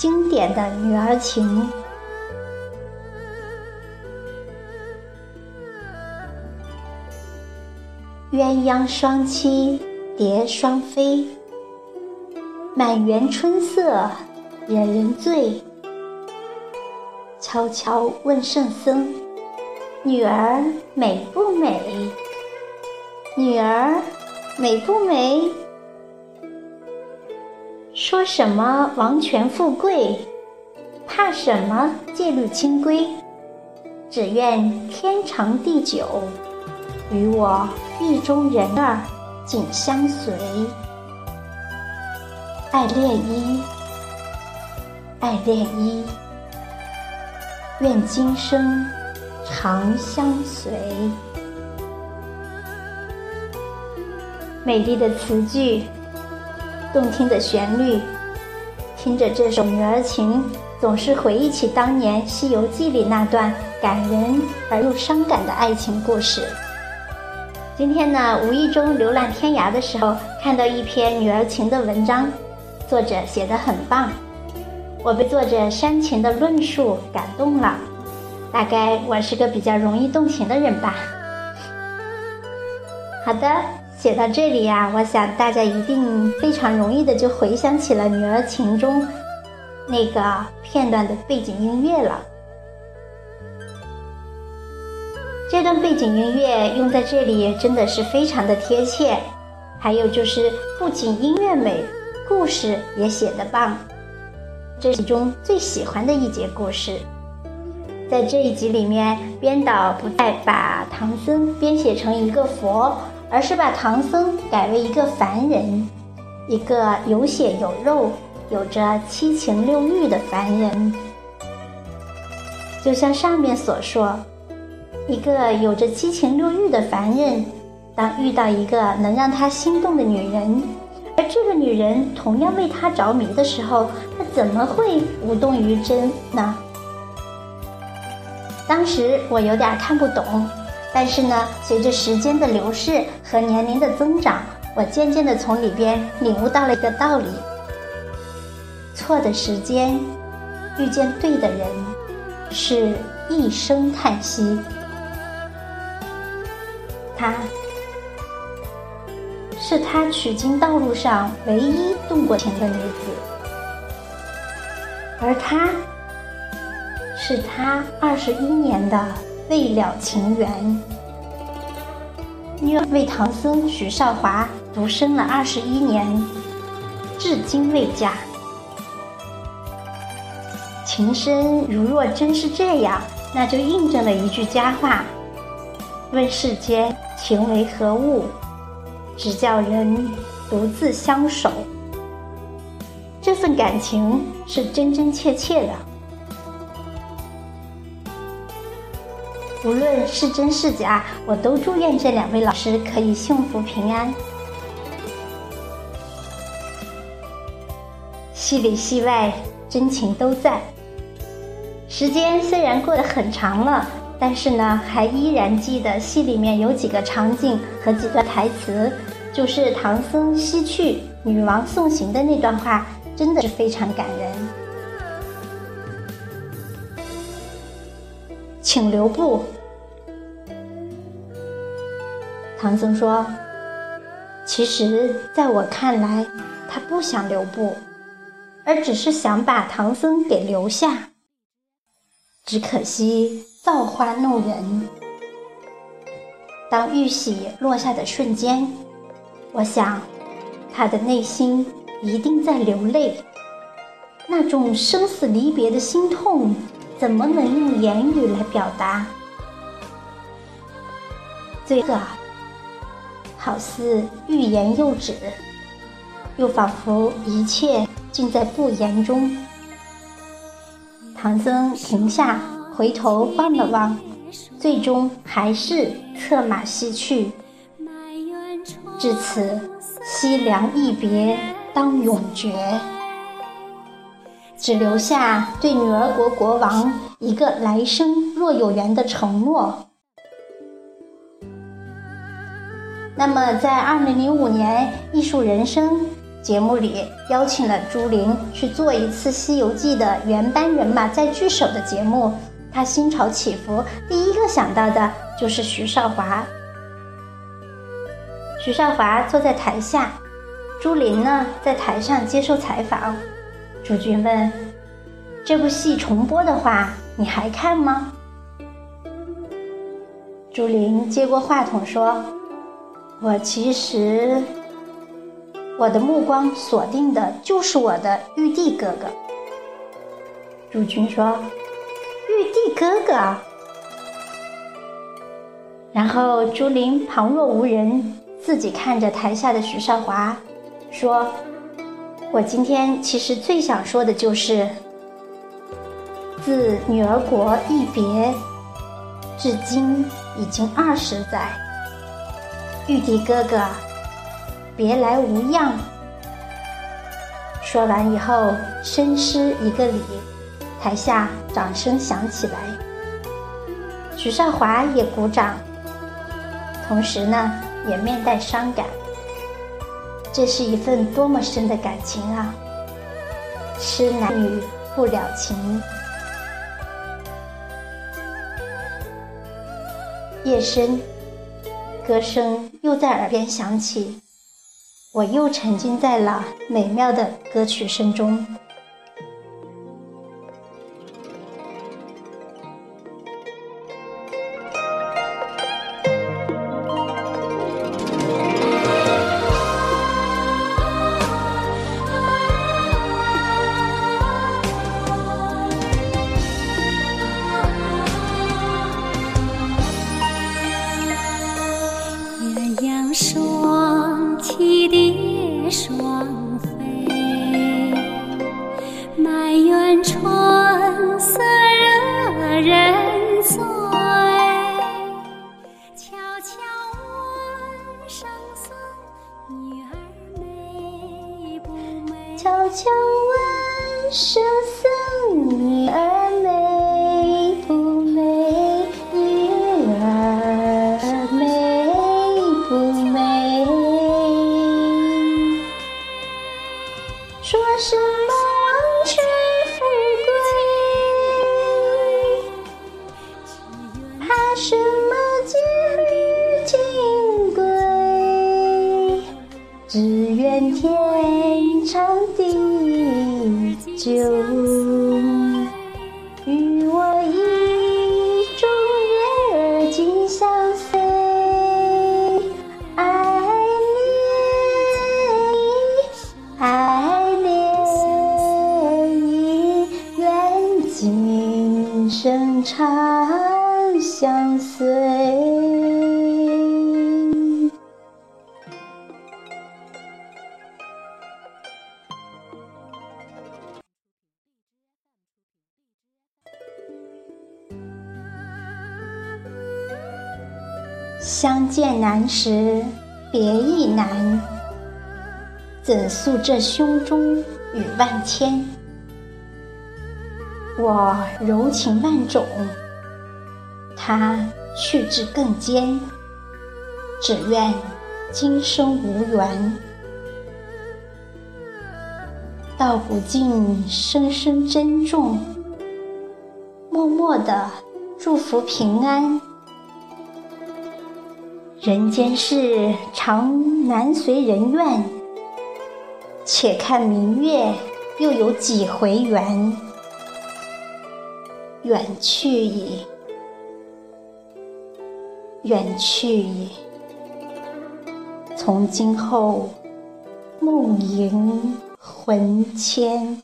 经典的女儿情。鸳鸯双栖蝶双飞，满园春色惹人醉。悄悄问圣僧：女儿美不美？女儿美不美？说什么王权富贵，怕什么戒律清规？只愿天长地久，与我意中人儿紧相随。爱恋一，爱恋一，愿今生长相随。美丽的词句。动听的旋律，听着这首《女儿情》，总是回忆起当年《西游记》里那段感人而又伤感的爱情故事。今天呢，无意中浏览天涯的时候，看到一篇《女儿情》的文章，作者写的很棒，我被作者煽情的论述感动了。大概我是个比较容易动情的人吧。好的。写到这里呀，我想大家一定非常容易的就回想起了《女儿情》中那个片段的背景音乐了。这段背景音乐用在这里真的是非常的贴切。还有就是，不仅音乐美，故事也写得棒。这其中最喜欢的一节故事，在这一集里面，编导不再把唐僧编写成一个佛。而是把唐僧改为一个凡人，一个有血有肉、有着七情六欲的凡人。就像上面所说，一个有着七情六欲的凡人，当遇到一个能让他心动的女人，而这个女人同样为他着迷的时候，他怎么会无动于衷呢？当时我有点看不懂。但是呢，随着时间的流逝和年龄的增长，我渐渐的从里边领悟到了一个道理：错的时间遇见对的人，是一声叹息。她，是他取经道路上唯一动过情的女子，而他，是他二十一年的。未了情缘，为唐僧许少华独生了二十一年，至今未嫁。情深如若真是这样，那就印证了一句佳话：问世间情为何物，只叫人独自相守。这份感情是真真切切的。无论是真是假，我都祝愿这两位老师可以幸福平安。戏里戏外，真情都在。时间虽然过得很长了，但是呢，还依然记得戏里面有几个场景和几段台词，就是唐僧西去，女王送行的那段话，真的是非常感人。请留步。唐僧说：“其实，在我看来，他不想留步，而只是想把唐僧给留下。只可惜造化弄人。当玉玺落下的瞬间，我想，他的内心一定在流泪。那种生死离别的心痛。”怎么能用言语来表达？罪恶好似欲言又止，又仿佛一切尽在不言中。唐僧停下，回头望了望，最终还是策马西去。至此，西凉一别，当永绝。只留下对女儿国国王一个来生若有缘的承诺。那么，在二零零五年，艺术人生节目里邀请了朱琳去做一次《西游记》的原班人马再聚首的节目，他心潮起伏，第一个想到的就是徐少华。徐少华坐在台下，朱琳呢在台上接受采访。朱军问：“这部戏重播的话，你还看吗？”朱琳接过话筒说：“我其实……”我的目光锁定的就是我的玉帝哥哥。朱军说：“玉帝哥哥。”然后朱琳旁若无人，自己看着台下的徐少华，说：“我今天其实最想说的就是，自女儿国一别，至今已经二十载，玉帝哥哥。”别来无恙。说完以后，深施一个礼，台下掌声响起来。许少华也鼓掌，同时呢，也面带伤感。这是一份多么深的感情啊！痴男女不了情。夜深，歌声又在耳边响起。我又沉浸在了美妙的歌曲声中。悄悄问圣僧女儿美不美？女儿美不美？说声天长地久，与我意中人儿紧相随，爱恋爱恋愿今生长相随。相见难时，别亦难。怎诉这胸中语万千？我柔情万种，他去志更坚。只愿今生无缘。道不尽，深深珍重，默默的祝福平安。人间事常难随人愿，且看明月又有几回圆。远去矣，远去矣。从今后，梦萦魂牵。